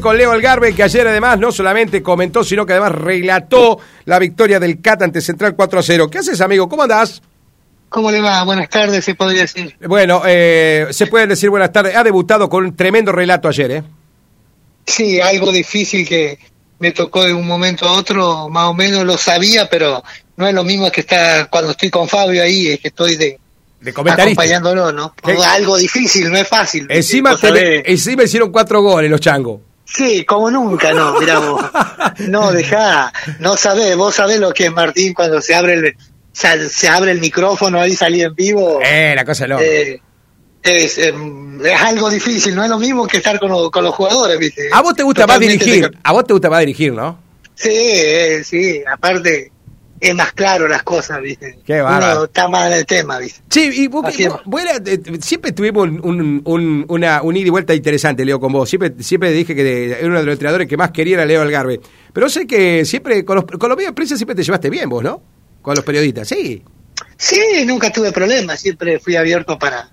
Con Leo Algarve, que ayer además no solamente comentó, sino que además relató la victoria del CAT ante Central 4 a 0. ¿Qué haces, amigo? ¿Cómo andás? ¿Cómo le va? Buenas tardes, se podría decir. Bueno, eh, se puede decir buenas tardes. Ha debutado con un tremendo relato ayer, ¿eh? Sí, algo difícil que me tocó de un momento a otro, más o menos lo sabía, pero no es lo mismo que estar cuando estoy con Fabio ahí, es que estoy de, De comentarista. acompañándolo, ¿no? ¿Qué? Algo difícil, no es fácil. Encima, encima hicieron cuatro goles los changos. Sí, como nunca, no, mirá vos. No, dejá, no sabés, vos sabés lo que es Martín cuando se abre el, se, se abre el micrófono ahí salí en vivo. Eh, la cosa no. Eh, es, em, es algo difícil, no es lo mismo que estar con, los- con los jugadores, ¿viste? A vos te gusta más Totalmente dirigir. te- A vos te gusta más dirigir, ¿no? Sí, eh, sí, aparte es más claro las cosas, ¿viste? Qué. Uno está más en el tema, ¿viste? Sí, y vos, vos- vos era- eh, siempre tuvimos un, un, un- una, un ida y vuelta interesante, Leo, con vos. Siempre, siempre dije que era uno de los entrenadores que más quería era Leo Algarve. Pero sé que siempre, con los, con los medios de prensa siempre te llevaste bien vos, ¿no? Con los periodistas, sí. Sí, nunca tuve problemas, siempre fui abierto para,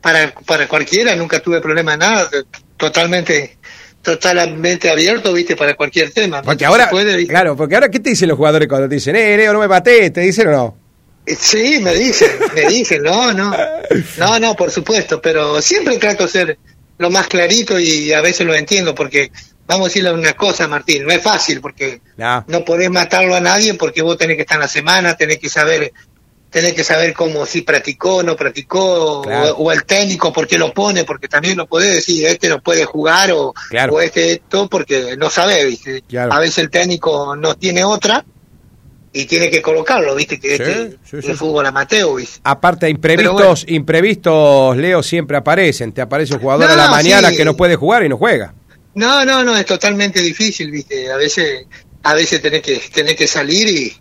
para, para cualquiera, nunca tuve problema en nada, totalmente, totalmente abierto, ¿viste? Para cualquier tema. Porque ahora, claro, porque ahora, ¿qué te dicen los jugadores cuando te dicen, eh, Leo, no me maté? ¿Te dicen o no? Eh, Sí, me dicen, me dicen, no, no, no, no, por supuesto, pero siempre trato de ser lo más clarito y a veces lo entiendo porque, vamos a decirle una cosa, Martín, no es fácil porque No. no podés matarlo a nadie porque vos tenés que estar en la semana, tenés que saber, tenés que saber cómo si practicó, no practicó, Claro. o, o el técnico por qué lo pone, porque también lo podés decir, este no puede jugar o, Claro. o este esto porque no sabe, ¿viste? Claro. A veces el técnico no tiene otra y tiene que colocarlo, ¿viste? Que Sí, este sí, el fútbol amateur, ¿viste? Aparte, imprevistos, bueno. imprevistos, Leo, siempre aparecen. Te aparece un jugador a la mañana que no puede jugar y no juega. No, no, no, es totalmente difícil, ¿viste? A veces, a veces tenés que, tenés que salir y,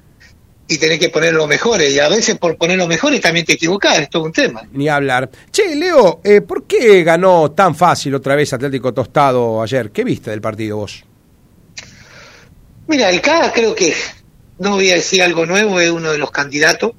y tenés que poner lo mejor, y a veces por poner lo mejor también te equivocás, es todo un tema. Ni hablar. Che, Leo, eh, ¿por qué ganó tan fácil otra vez Atlético Tostado ayer? ¿Qué viste del partido vos? Mira, el CAA creo que, no voy a decir algo nuevo, es uno de los candidatos,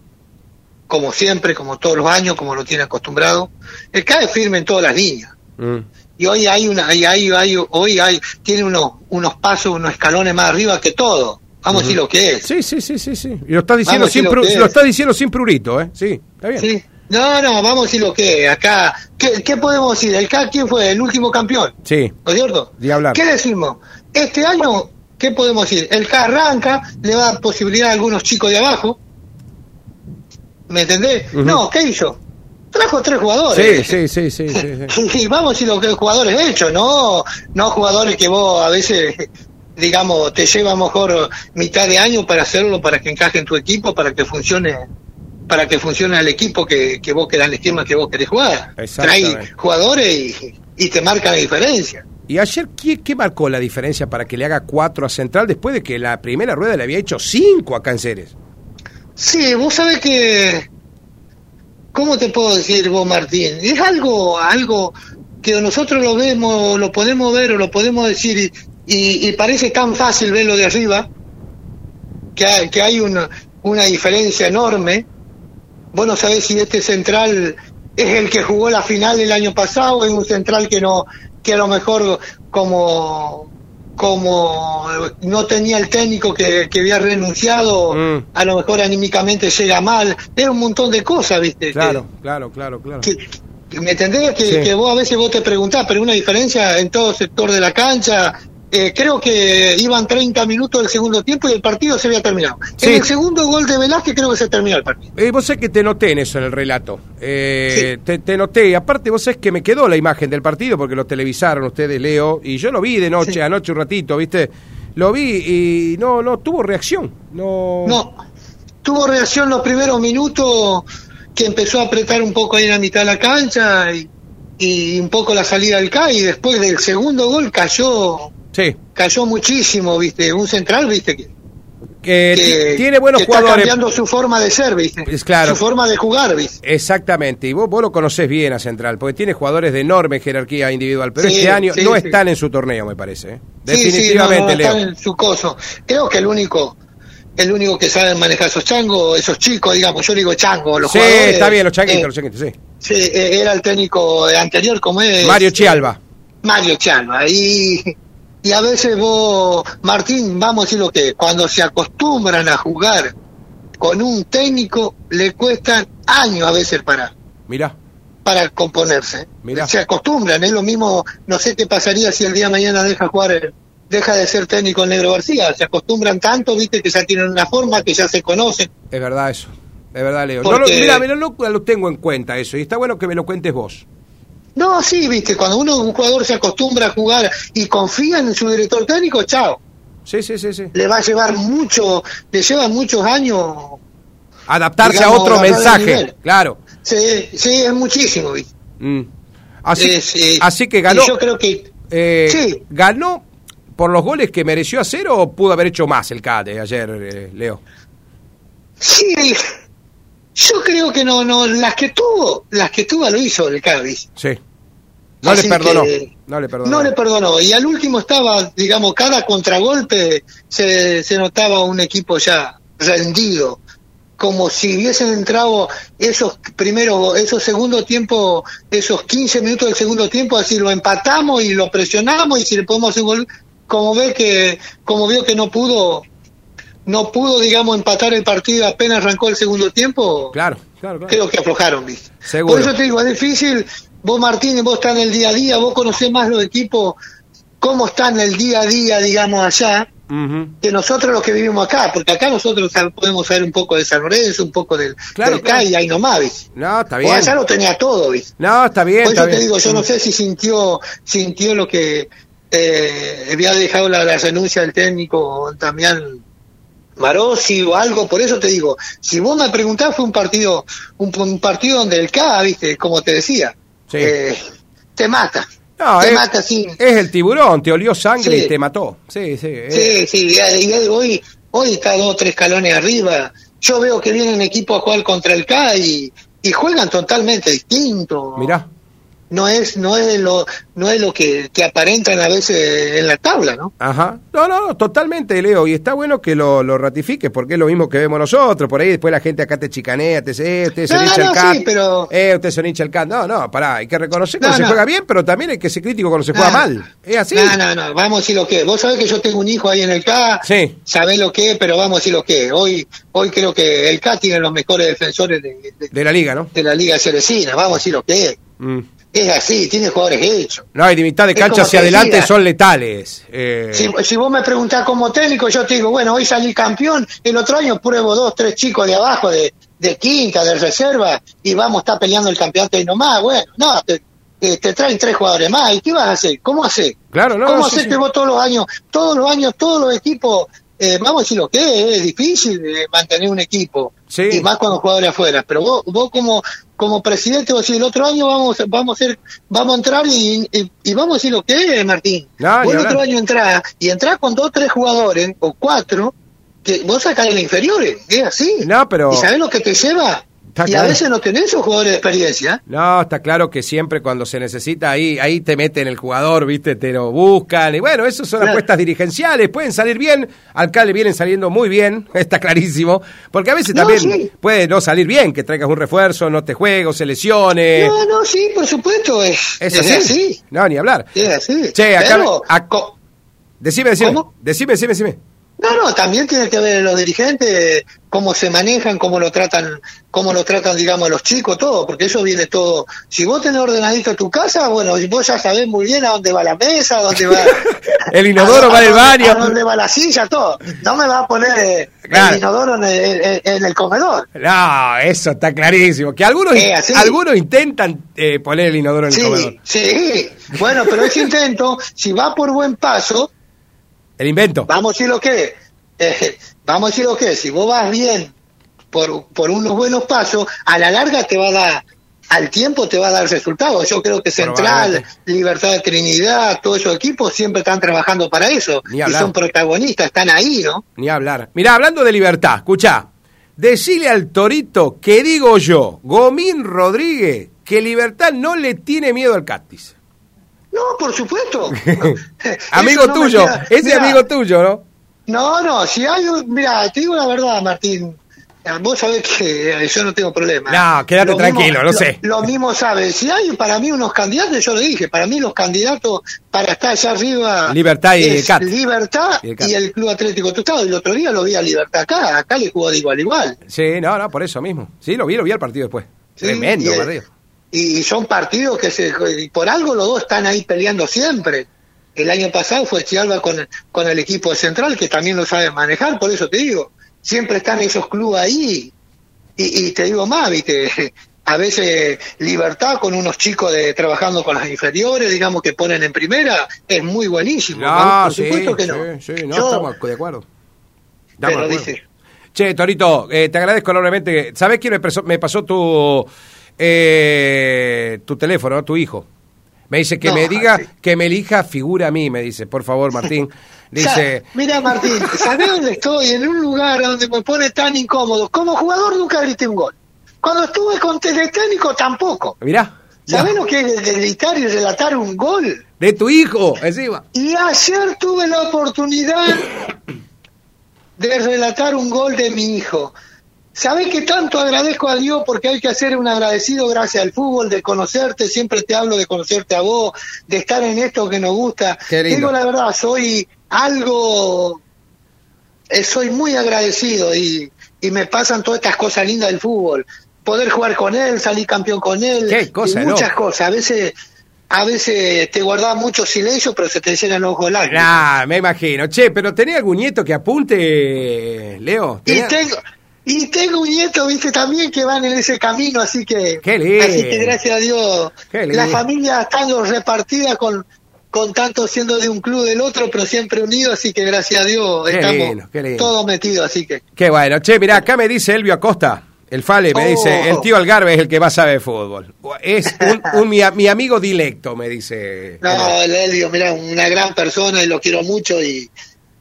como siempre, como todos los años, como lo tiene acostumbrado. El CAA es firme en todas las líneas. Mm. Y hoy hay una, y hay, hay- hoy hay, tiene unos, unos pasos, unos escalones más arriba que todo. Vamos a decir lo que es. Sí, sí, sí, sí, sí. Y lo está diciendo, sin, lo lo es. está diciendo sin prurito, ¿eh? Sí, está bien. Sí. No, no, vamos a decir lo que es. Acá, ¿qué, qué podemos decir? ¿El CAC quién fue? El último campeón. Sí. ¿No es cierto? Hablar. ¿Qué decimos? Este año, ¿qué podemos decir? El CAC arranca, le va a dar posibilidad a algunos chicos de abajo. ¿Me entendés? No, ¿qué hizo? Trajo tres jugadores. Sí, sí, sí, sí, sí, sí. Sí, vamos a decir lo que jugadores hechos, no, no jugadores que vos a veces, digamos, te lleva mejor mitad de año para hacerlo, para que encaje en tu equipo, para que funcione, para que funcione el equipo que, que vos querés, el esquema que vos querés jugar. Trae jugadores y, y te marca la diferencia. Y ayer, ¿qué, qué marcó la diferencia para que le haga cuatro a Central después de que la primera rueda le había hecho cinco a Canceres? Sí, vos sabés que, ¿cómo te puedo decir vos, Martín? Es algo, algo que nosotros lo vemos, lo podemos ver o lo podemos decir y, y- y parece tan fácil verlo de arriba, que hay, que hay una, una diferencia enorme. Vos no sabés si este central es el que jugó la final el año pasado es un central que no, que a lo mejor como como no tenía el técnico que, que había renunciado, Mm. a lo mejor anímicamente llega mal, es un montón de cosas, ¿viste? Claro, claro, claro, claro. Que, que- ¿Me entendés? Que, Sí. que vos a veces vos te preguntás, pero una diferencia en todo sector de la cancha. Eh, creo que iban 30 minutos del segundo tiempo y el partido se había terminado. Sí. En el segundo gol de Velázquez creo que se terminó el partido. Eh, vos sabés que te noté en eso en el relato. Eh, te, te noté. Y aparte, vos sabés que me quedó la imagen del partido porque lo televisaron ustedes, Leo. Y yo lo vi de noche, Sí. anoche un ratito, ¿viste? Lo vi y no, no tuvo reacción. No. No, tuvo reacción los primeros minutos que empezó a apretar un poco ahí en la mitad de la cancha y, y un poco la salida del CAI y después del segundo gol cayó Sí. cayó muchísimo, viste, un central, viste, que, Que, que- ti- tiene buenos que está jugadores. cambiando su forma de ser, viste, Es claro. su forma de jugar, viste. Exactamente, y vos, vos lo conocés bien a Central, porque tiene jugadores de enorme jerarquía individual, pero Sí, este año sí, no están en su torneo, me parece. ¿eh? Definitivamente, no, no, Leo. están en su coso. Creo que el único el único que sabe manejar esos changos, esos chicos, digamos, yo digo chango, los Sí, jugadores. está bien, los changuitos, eh, los changuitos, sí. Sí, eh, era el técnico anterior, como es. Mario Chialba. Mario Chialba. Y, y a veces vos, Martín, vamos a decir lo que, cuando se acostumbran a jugar con un técnico, le cuestan años a veces para, Mirá, para componerse. Mirá. Se acostumbran, es lo mismo, no sé qué pasaría si el día de mañana deja jugar, el- deja de ser técnico el Negro García, se acostumbran tanto, viste, que ya tienen una forma, que ya se conocen. es verdad eso. Es verdad, Leo. No, Porque- lo- mira, mira, no lo tengo en cuenta eso. Y está bueno que me lo cuentes vos. No, sí, viste, cuando uno, un jugador se acostumbra a jugar y confía en su director técnico, chao, Sí, sí, sí, sí. le va a llevar mucho, le lleva muchos años, Adaptarse Digamos, a otro mensaje. Claro. sí, sí, es muchísimo, viste. Mm. Así, Es, eh, así que ganó. yo creo que eh, sí. ¿Ganó por los goles que mereció hacer o pudo haber hecho más el CADE ayer, eh, Leo? Sí, yo creo que no, no, las que tuvo, las que tuvo lo hizo el Cádiz. Sí. No Así le perdonó. que No le perdonó. No le perdonó. Y al último estaba, digamos, cada contragolpe se, se notaba un equipo ya rendido. Como si hubiesen entrado esos primeros, esos segundo tiempo, esos 15 minutos del segundo tiempo, así lo empatamos y lo presionamos y si le podemos hacer un gol, como ve que, como vio que no pudo, no pudo, digamos, empatar el partido apenas arrancó el segundo tiempo, Claro, claro, claro. creo que aflojaron, ¿viste? Seguro. Por eso te digo, es difícil. Vos, Martínez, vos estás en el día a día, vos conocés más los equipos, cómo están el día a día, digamos, allá, que nosotros los que vivimos acá, porque acá nosotros podemos saber un poco de San Lorenzo, un poco del, Claro, del claro. CAI, ahí nomás, ¿viste? No, está bien. allá lo tenía todo, ¿viste? No, está bien. Por eso te bien. digo, yo no sé si sintió, sintió lo que eh, había dejado la, la renuncia del técnico Damián Marossi o algo, por eso te digo, si vos me preguntás fue un partido, un, un partido donde el K, viste, como te decía, Sí. eh, te mata, No, te es, mata así. es el tiburón, te olió sangre Sí. y te mató. Sí, sí. Sí, sí, y- hoy, hoy está dos o tres escalones arriba. Yo veo que vienen equipos a jugar contra el K y, y juegan totalmente distinto. Mirá. No es no es lo no es lo que, que aparentan a veces en la tabla no Ajá. No, no, no, totalmente, Leo. Y está bueno que lo, lo ratifiques, porque es lo mismo que vemos nosotros. Por ahí después la gente acá te chicanea, te dice, eh, ustedes son No, hincha no, del CAT. sí, pero- Eh, ustedes son hincha del CAT. No, no, pará, hay que reconocer cuando se juega bien, pero también hay que ser crítico cuando se juega mal. Es así. no no no vamos a decir lo que es. vos sabés que yo tengo un hijo ahí en el K Sí. sabés lo que es pero vamos a decir lo que es. hoy hoy creo que el K tiene los mejores defensores de, de- De la liga, ¿no? de la liga cerecina vamos a decir lo que es Mm. Es así tiene jugadores hechos No, hay de mitad de cancha hacia te adelante decía. son letales. Eh, Si, si vos me preguntás como técnico, yo te digo, bueno, hoy salí campeón, el otro año pruebo dos, tres chicos de abajo, de, de quinta, de reserva, y vamos a estar peleando el campeonato y nomás, bueno, no, te, te- traen tres jugadores más, ¿y qué vas a hacer? ¿Cómo hacer? Claro, no, ¿Cómo sí, hacer sí. que vos todos los años, todos los años, todos los equipos, eh, vamos a decir lo que es, es difícil eh, mantener un equipo, Sí. y más los jugadores afuera, pero vos, vos como como presidente, vos decís, el otro año vamos, vamos a ser, vamos a entrar y, y, y vamos a decir lo que es, Martín. No, vos el otro año entrás y entrás con dos, tres jugadores o cuatro que vos sacás las inferiores, es así. No, pero- ¿Y sabés lo que te lleva? Y claro. a veces no tenés esos jugadores de experiencia. No, está claro que siempre cuando se necesita ahí, ahí te meten el jugador, viste, te lo buscan. Y bueno, eso son Claro. apuestas dirigenciales, pueden salir bien, al le vienen saliendo muy bien, está clarísimo, porque a veces No, también sí. puede no salir bien, que traigas un refuerzo, no te juegue o se lesione. no, no, sí, por supuesto, es, es es así. No, ni hablar. Es así. Che, acá- Pero, Decime, decime, decime, decime, decime. No, no, también tiene que ver los dirigentes, cómo se manejan, cómo lo tratan, cómo lo tratan, digamos, los chicos, todo, porque eso viene todo. Si vos tenés ordenadito tu casa, bueno, vos ya sabés muy bien a dónde va la mesa, a dónde va. El inodoro a- va a el baño. A dónde va la silla, todo. No me va a poner Claro. el inodoro en el, en- en el comedor. No, eso está clarísimo. Que algunos, Eh, así. algunos intentan eh, poner el inodoro en el comedor. sí. Bueno, pero ese intento, si va por buen paso, El invento. vamos a decir lo que. Eh, vamos a decir lo que. Si vos vas bien por, por unos buenos pasos, a la larga te va a dar, al tiempo te va a dar resultados. Yo creo que Central. Libertad de Trinidad, todos esos equipos siempre están trabajando para eso. Ni Y son protagonistas, están ahí, ¿no? Ni hablar. Mirá, hablando de libertad, escuchá. Decile al Torito que digo yo, Gomín Rodríguez, que Libertad no le tiene miedo al Castis. No, por supuesto. amigo no tuyo, queda- ese Mirá, amigo tuyo, ¿no? No, no, si hay un, mira, te digo la verdad, Martín. Vos sabés que eh, yo no tengo problema. No, quédate tranquilo, lo, sé. Lo mismo sabes. Si hay para mí unos candidatos, yo lo dije, para mí los candidatos para estar allá arriba. Libertad y Cat. Libertad y el, Club Atlético Tostado. El otro día lo vi a Libertad acá. Acá le jugó de igual igual. Sí, no, no, por eso mismo. Sí, lo vi, lo vi al partido después. Tremendo partido. Y son partidos que se, por algo los dos están ahí peleando siempre. El año pasado fue Chialba con, con el equipo central, que también lo sabe manejar, por eso te digo siempre están esos clubes ahí. Y, te digo más, viste, a veces libertad con unos chicos de trabajando con las inferiores, digamos que ponen en primera, es muy buenísimo. No, Por supuesto que no. Sí, no, estamos de acuerdo. pero dice. Che, Torito, eh, te agradezco enormemente. ¿Sabés quién me, pasó tu, eh, tu teléfono, tu hijo? Me dice que me diga, que me elija figura a mí, me dice, por favor, Martín. Dice. Mira, Martín, ¿sabés dónde estoy? En un lugar donde me pone tan incómodo. Como jugador nunca grité un gol. Cuando estuve con Teletécnico tampoco. Mirá. ¿Sabés lo que es gritar y relatar un gol? De tu hijo, encima. Y ayer tuve la oportunidad de relatar un gol de mi hijo. ¿Sabés que tanto agradezco a Dios porque hay que hacer un agradecido gracias al fútbol, de conocerte, siempre te hablo de conocerte a vos, de estar en esto que nos gusta. Digo la verdad, soy algo, eh, soy muy agradecido y, y me pasan todas estas cosas lindas del fútbol. Poder jugar con él, salir campeón con él, y muchas cosas. A veces a veces te guardaba mucho silencio, pero se te llenan los ojos lágrimas. Ah, me imagino. Che, pero ¿tenés algún nieto que apunte, Leo? Y tengo, y tengo un nieto, viste, también que van en ese camino, así que, Qué así que gracias a Dios, la familia estando repartida con, con tanto siendo de un club del otro, pero siempre unidos, así que gracias a Dios estamos todos metidos, así que. Qué bueno. Che, mirá, acá me dice Elvio Acosta, el Fale, me dice, oh. el tío Algarve es el que más sabe de fútbol. Es un, mi, mi, amigo directo, me dice. No, el Elvio, mira, una gran persona y lo quiero mucho y,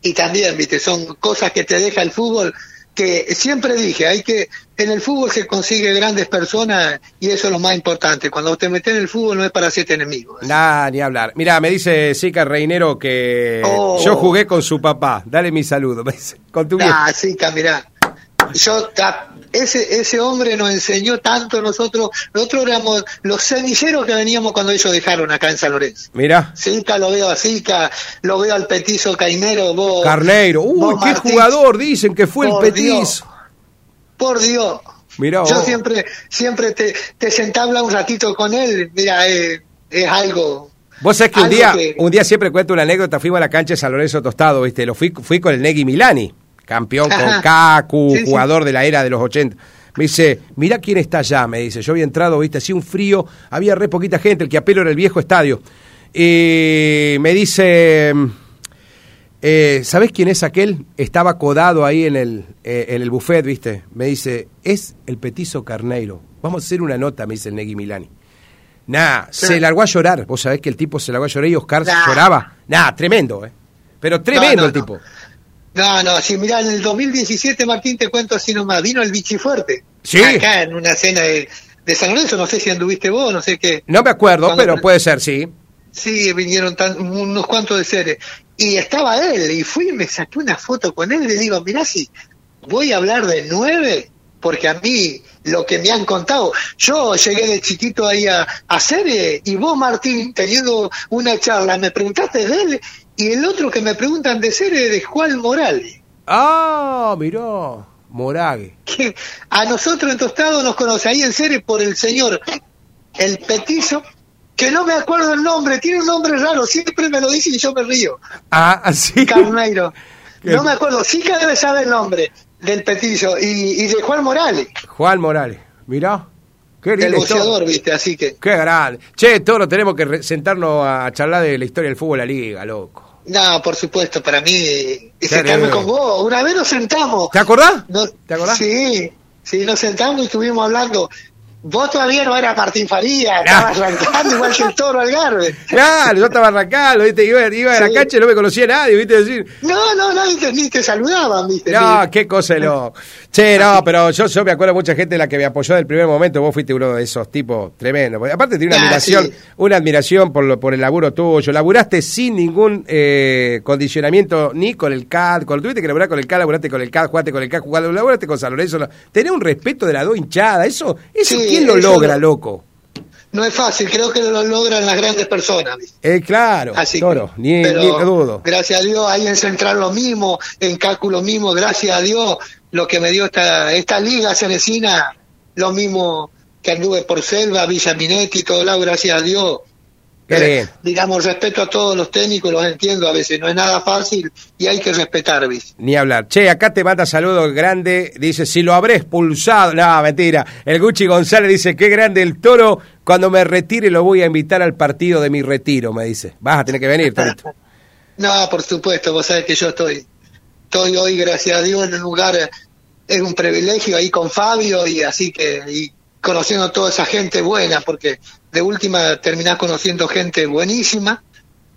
y también, viste, son cosas que te deja el fútbol que siempre dije, hay que en el fútbol se consigue grandes personas y eso es lo más importante. Cuando te metes en el fútbol no es para hacerte enemigos. Nah, ni hablar. Mira, me dice Sica Reinero que oh. yo jugué con su papá. Dale mi saludo. Con tu Ah, Sica, mirá yo ese ese hombre nos enseñó tanto nosotros. Nosotros éramos los semilleros que veníamos cuando ellos dejaron acá en San Lorenzo. Mira Sica lo veo a Sica lo veo al petizo Cainero vos Carneiro. Uy qué jugador dicen que fue el petizo. Por Dios. Mira yo siempre siempre te, te sentaba un ratito con él. Mira es algo Vos sabés que un día, un día siempre cuento una anécdota, fuimos a la cancha de San Lorenzo Tostado, ¿viste? Lo fui, fui con el Negui Milani campeón con Kaku, jugador de la era de los 80. Me dice, mira quién está allá, me dice. Yo había entrado, viste, así un frío, había re poquita gente, el que apelo era el viejo estadio. Y me dice, eh, ¿sabés quién es aquel? Estaba codado ahí en el, eh, en el buffet, viste. Me dice, es el petizo Carneiro. Vamos a hacer una nota, me dice el Negui Milani. Nah, se largó a llorar. Vos sabés que el tipo se largó a llorar y Oscar lloraba. Nah, tremendo, ¿eh? Pero tremendo el tipo. No, no, si mirá, en el 2017, Martín, te cuento así nomás, vino el bichi fuerte. Sí. Acá en una cena de, San Lorenzo, no sé si anduviste vos, no sé qué. No me acuerdo, pero puede ser, sí. Sí, vinieron unos cuantos de seres. Y estaba él, y fui y me saqué una foto con él y le digo, mirá si voy a hablar de nueve, porque a mí lo que me han contado, yo llegué de chiquito ahí a, a y vos, Martín, teniendo una charla, me preguntaste de él y el otro que me preguntan de ser es de Juan Morales. Ah, miró, Morales. Que a nosotros en Tostado nos conoce ahí en serie por el señor El Petizo, que no me acuerdo el nombre, tiene un nombre raro, siempre me lo dicen y yo me río. Ah, así. Carneiro. No me acuerdo, sí que debe saber el nombre del Petizo y, y de Juan Morales. Juan Morales, mirá. Qué el boxeador, viste, así que. Qué grande. Che, Toro, tenemos que sentarnos a charlar de la historia del fútbol de la liga, loco. No, por supuesto, para mí, y sentarme con vos. Una vez nos sentamos. ¿Te acordás? ¿Te acordás? Sí, sí, nos sentamos y estuvimos hablando. Vos todavía no eras Martín Faría, estabas arrancando igual que el toro Algarve. Claro, yo estaba arrancando, ¿viste? Iba, iba a la cancha y no me conocía nadie, ¿viste? Decir, no, no, nadie te, ni te saludaban, ¿viste? No, qué cosa de loco. Che, no, pero yo, yo me acuerdo de mucha gente la que me apoyó del primer momento, vos fuiste uno de esos tipos tremendo. Aparte tiene una ah, admiración, una admiración por, lo, por el laburo tuyo. Laburaste sin ningún eh, condicionamiento ni con el CAD, cuando tuviste que laburar con el CAD, laburaste con el CAD, jugaste con el CAD, jugaste, laburaste con San Lorenzo. Tenés un respeto de la dos hinchada, eso, eso ¿quién lo logra, loco? No es fácil, creo que lo logran las grandes personas. Eh, claro, Así toro, ni, dudo. Gracias a Dios, ahí en Central lo mismo, en Cálculo lo mismo, gracias a Dios, lo que me dio esta, esta liga cenecina, lo mismo que anduve por Selva, Villa Minetti, todo lado, gracias a Dios. Eh, digamos, respeto a todos los técnicos, los entiendo, a veces no es nada fácil y hay que respetar, ¿ves? Ni hablar. Che, acá te manda saludos grande, dice, si lo habré expulsado, no, mentira. El Gucci González dice, qué grande el toro, cuando me retire lo voy a invitar al partido de mi retiro, me dice. Vas a tener que venir, Torito. no, por supuesto, vos sabés que yo estoy, estoy hoy, gracias a Dios, en un lugar, es un privilegio ahí con Fabio y así que, y conociendo a toda esa gente buena, porque de última terminás conociendo gente buenísima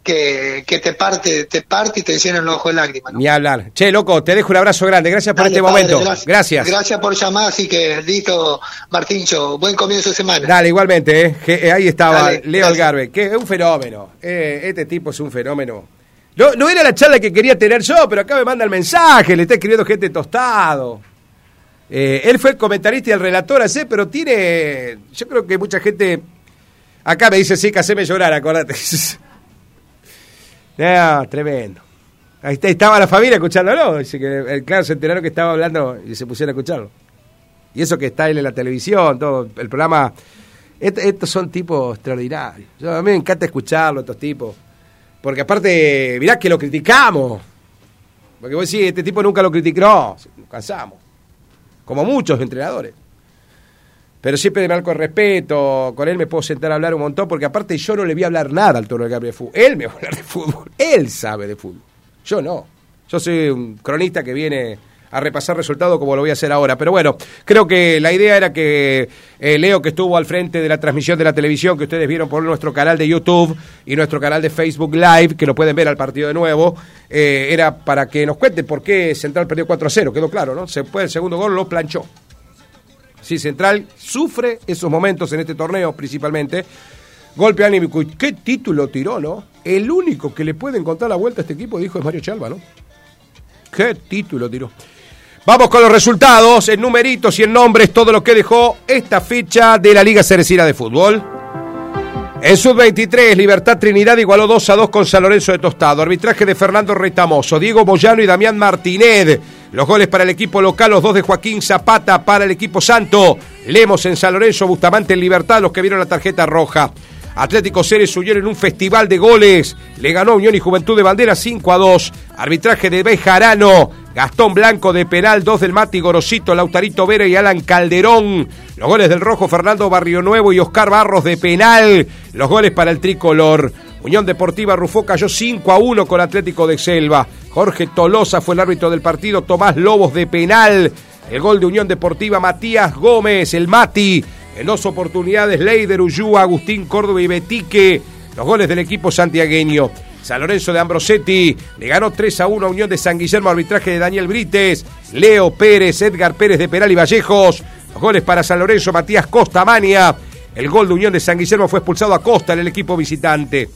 que, que te parte te parte y te llena los ojos de lágrimas. Ni hablar. Che, loco, te dejo un abrazo grande. Gracias por este momento. Gracias. gracias. por llamar, así que listo, Martincho. Buen comienzo de semana. Dale, igualmente. Eh. eh ahí estaba Leo Algarve, que es un fenómeno. Eh, este tipo es un fenómeno. No, no era la charla que quería tener yo, pero acá me manda el mensaje, le está escribiendo gente tostado. Eh, él fue el comentarista y el relator, así, pero tiene. Yo creo que mucha gente. Acá me dice, sí, que haceme llorar, acordate. no, tremendo. Ahí estaba la familia escuchándolo. Dice que, eh, claro, se enteraron que estaba hablando y se pusieron a escucharlo. Y eso que está él en la televisión, todo el programa. estos son tipos extraordinarios. Yo, a mí me encanta escucharlo, estos tipos. Porque aparte, mirá que lo criticamos. Porque vos decís, este tipo nunca lo criticó. No, cansamos como muchos entrenadores. Pero siempre de marco respeto, con él me puedo sentar a hablar un montón, porque aparte yo no le voy a hablar nada al toro de Gabriel Fútbol. Él me va a hablar de fútbol, él sabe de fútbol. Yo no. Yo soy un cronista que viene a repasar resultados como lo voy a hacer ahora. Pero bueno, creo que la idea era que eh, Leo, que estuvo al frente de la transmisión de la televisión, que ustedes vieron por nuestro canal de YouTube y nuestro canal de Facebook Live, que lo pueden ver al partido de nuevo, eh, era para que nos cuente por qué Central perdió 4-0. Quedó claro, ¿no? Se fue el segundo gol, lo planchó. Sí, Central sufre esos momentos en este torneo principalmente. Golpe anímico. qué título tiró, no? El único que le puede encontrar la vuelta a este equipo, dijo, es Mario Chalva, ¿no? Qué título tiró. Vamos con los resultados, en numeritos y en nombres, todo lo que dejó esta fecha de la Liga Cerecina de Fútbol. En sub-23, Libertad Trinidad igualó 2 a 2 con San Lorenzo de Tostado. Arbitraje de Fernando Retamoso, Diego Boyano y Damián Martínez. Los goles para el equipo local, los dos de Joaquín Zapata para el equipo santo. Lemos en San Lorenzo, Bustamante en Libertad, los que vieron la tarjeta roja. Atlético Ceres subió en un festival de goles. Le ganó Unión y Juventud de Bandera 5 a 2. Arbitraje de Bejarano. Gastón Blanco de penal, dos del Mati Gorosito, Lautarito Vera y Alan Calderón. Los goles del Rojo, Fernando Barrio Nuevo y Oscar Barros de penal. Los goles para el tricolor. Unión Deportiva Rufó cayó 5 a 1 con Atlético de Selva. Jorge Tolosa fue el árbitro del partido. Tomás Lobos de penal. El gol de Unión Deportiva Matías Gómez, el Mati. En dos oportunidades, Leider Ullúa, Agustín Córdoba y Betique. Los goles del equipo santiagueño. San Lorenzo de Ambrosetti le ganó 3 a 1 a Unión de San Guillermo, arbitraje de Daniel Brites, Leo Pérez, Edgar Pérez de Peral y Vallejos. Los goles para San Lorenzo, Matías Costa Mania. El gol de Unión de San Guillermo fue expulsado a Costa en el equipo visitante.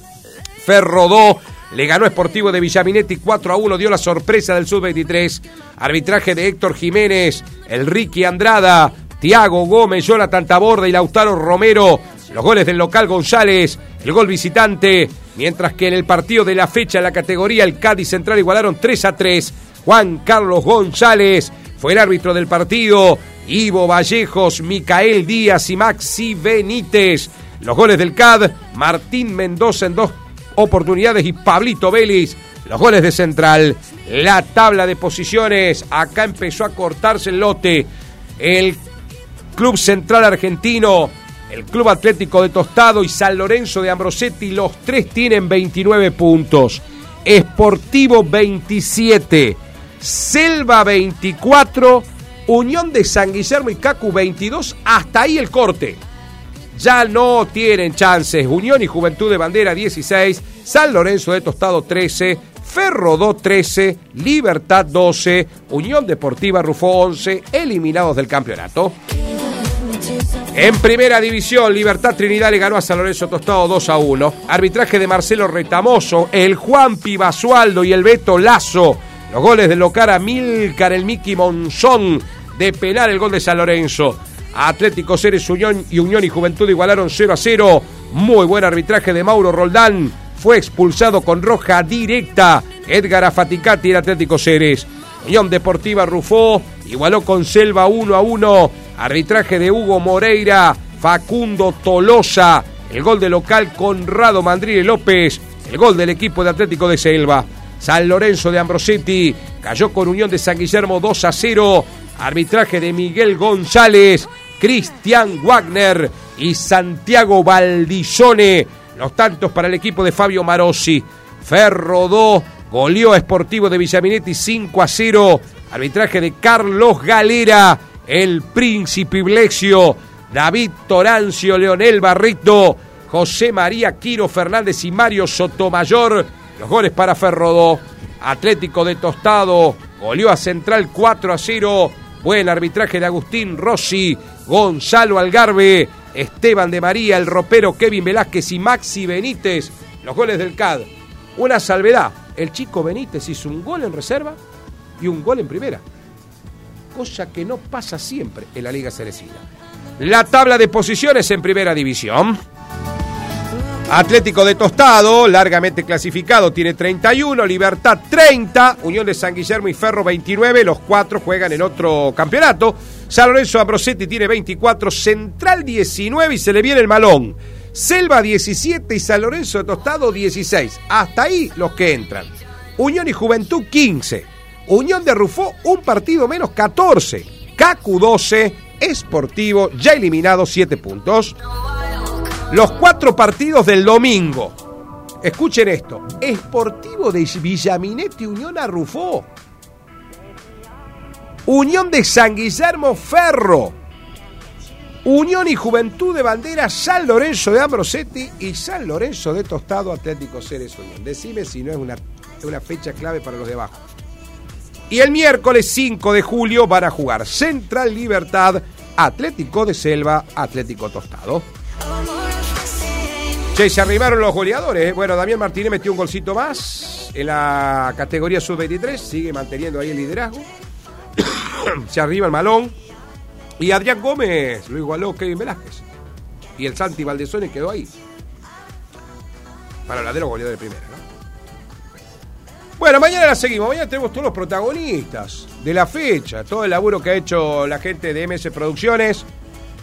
Ferrodó le ganó Sportivo de Villaminetti 4 a 1, dio la sorpresa del Sub-23. Arbitraje de Héctor Jiménez, el Ricky Andrada, Tiago Gómez, Jonathan Taborda y Lautaro Romero. Los goles del local González, el gol visitante Mientras que en el partido de la fecha en la categoría el Cádiz Central igualaron 3 a 3. Juan Carlos González fue el árbitro del partido. Ivo Vallejos, Micael Díaz y Maxi Benítez. Los goles del CAD, Martín Mendoza en dos oportunidades y Pablito Vélez. Los goles de Central. La tabla de posiciones. Acá empezó a cortarse el lote. El Club Central Argentino el Club Atlético de Tostado y San Lorenzo de Ambrosetti, los tres tienen 29 puntos. Esportivo 27, Selva 24 Unión de San Guillermo y Cacu 22, hasta ahí el corte. Ya no tienen chances. Unión y Juventud de Bandera 16, San Lorenzo de Tostado 13, Ferro 2 13, Libertad 12, Unión Deportiva Rufo 11, eliminados del campeonato. En primera división, Libertad Trinidad le ganó a San Lorenzo Tostado 2 a 1. Arbitraje de Marcelo Retamoso, el Juan Pibasualdo y el Beto Lazo. Los goles de Locara Milcar, el Miki Monzón de pelar el gol de San Lorenzo. Atlético Ceres Unión y Unión y Juventud igualaron 0 a 0. Muy buen arbitraje de Mauro Roldán. Fue expulsado con roja directa. Edgar Afaticati, el Atlético Ceres. Unión Deportiva Rufó igualó con Selva 1 a 1. Arbitraje de Hugo Moreira, Facundo Tolosa. El gol de local Conrado Mandrile López. El gol del equipo de Atlético de Selva. San Lorenzo de Ambrosetti cayó con Unión de San Guillermo 2 a 0. Arbitraje de Miguel González, Cristian Wagner y Santiago Valdizone. Los tantos para el equipo de Fabio Marossi. Ferro 2, goleó a Sportivo de Villaminetti 5 a 0. Arbitraje de Carlos Galera, el Príncipe Iblexio, David Torancio, Leonel Barrito, José María Quiro Fernández y Mario Sotomayor. Los goles para Ferro 2. Atlético de Tostado goleó a Central 4 a 0. Buen arbitraje de Agustín Rossi, Gonzalo Algarve, Esteban de María, el ropero Kevin Velázquez y Maxi Benítez. Los goles del CAD. Una salvedad. El chico Benítez hizo un gol en reserva y un gol en primera. Cosa que no pasa siempre en la Liga Cerecina. La tabla de posiciones en primera división. Atlético de Tostado, largamente clasificado, tiene 31, Libertad 30, Unión de San Guillermo y Ferro 29, los cuatro juegan en otro campeonato. San Lorenzo Ambrosetti tiene 24, Central 19 y se le viene el malón. Selva 17 y San Lorenzo de Tostado 16. Hasta ahí los que entran. Unión y Juventud 15. Unión de Rufó un partido menos 14. Cacu 12. Esportivo ya eliminado 7 puntos. Los cuatro partidos del domingo. Escuchen esto. Esportivo de Villaminetti Unión a Rufó. Unión de San Guillermo Ferro. Unión y Juventud de Bandera San Lorenzo de Ambrosetti y San Lorenzo de Tostado Atlético Ceres Unión. Decime si no es una, una fecha clave para los de abajo. Y el miércoles 5 de julio van a jugar Central Libertad, Atlético de Selva, Atlético Tostado. Che, se arribaron los goleadores. ¿eh? Bueno, Damián Martínez metió un golcito más en la categoría sub-23, sigue manteniendo ahí el liderazgo. se arriba el malón. Y Adrián Gómez lo igualó Kevin Velázquez. Y el Santi Valdesone quedó ahí. Para los goleadores de primera. Bueno, mañana la seguimos. Mañana tenemos todos los protagonistas de la fecha. Todo el laburo que ha hecho la gente de MS Producciones.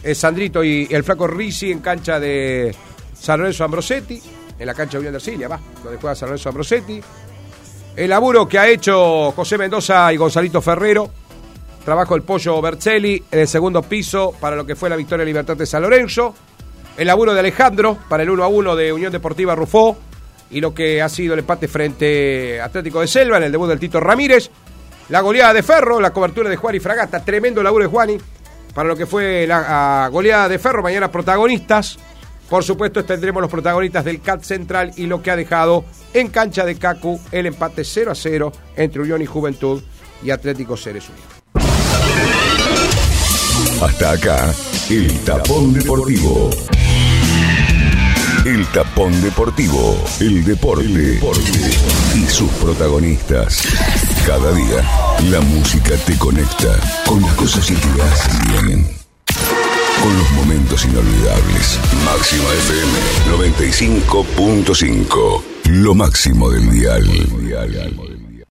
El Sandrito y el Flaco Risi en cancha de San Lorenzo Ambrosetti. En la cancha de Unión de Arcilia, va. Donde juega San Lorenzo Ambrosetti. El laburo que ha hecho José Mendoza y Gonzalito Ferrero Trabajo el pollo Bercelli en el segundo piso para lo que fue la victoria Libertad de San Lorenzo. El laburo de Alejandro para el 1 a 1 de Unión Deportiva Rufó. Y lo que ha sido el empate frente Atlético de Selva en el debut del Tito Ramírez. La goleada de Ferro, la cobertura de Juan y Fragata. Tremendo laburo de Juani para lo que fue la goleada de Ferro. Mañana protagonistas. Por supuesto, tendremos los protagonistas del CAT Central y lo que ha dejado en cancha de Cacu el empate 0 a 0 entre Unión y Juventud y Atlético Ceres Unidos. Hasta acá, el tapón deportivo. El tapón deportivo, el deporte, y sus protagonistas. Cada día, la música te conecta con las cosas que te hacen bien. Con los momentos inolvidables. Máxima FM 95.5. Lo máximo del dial.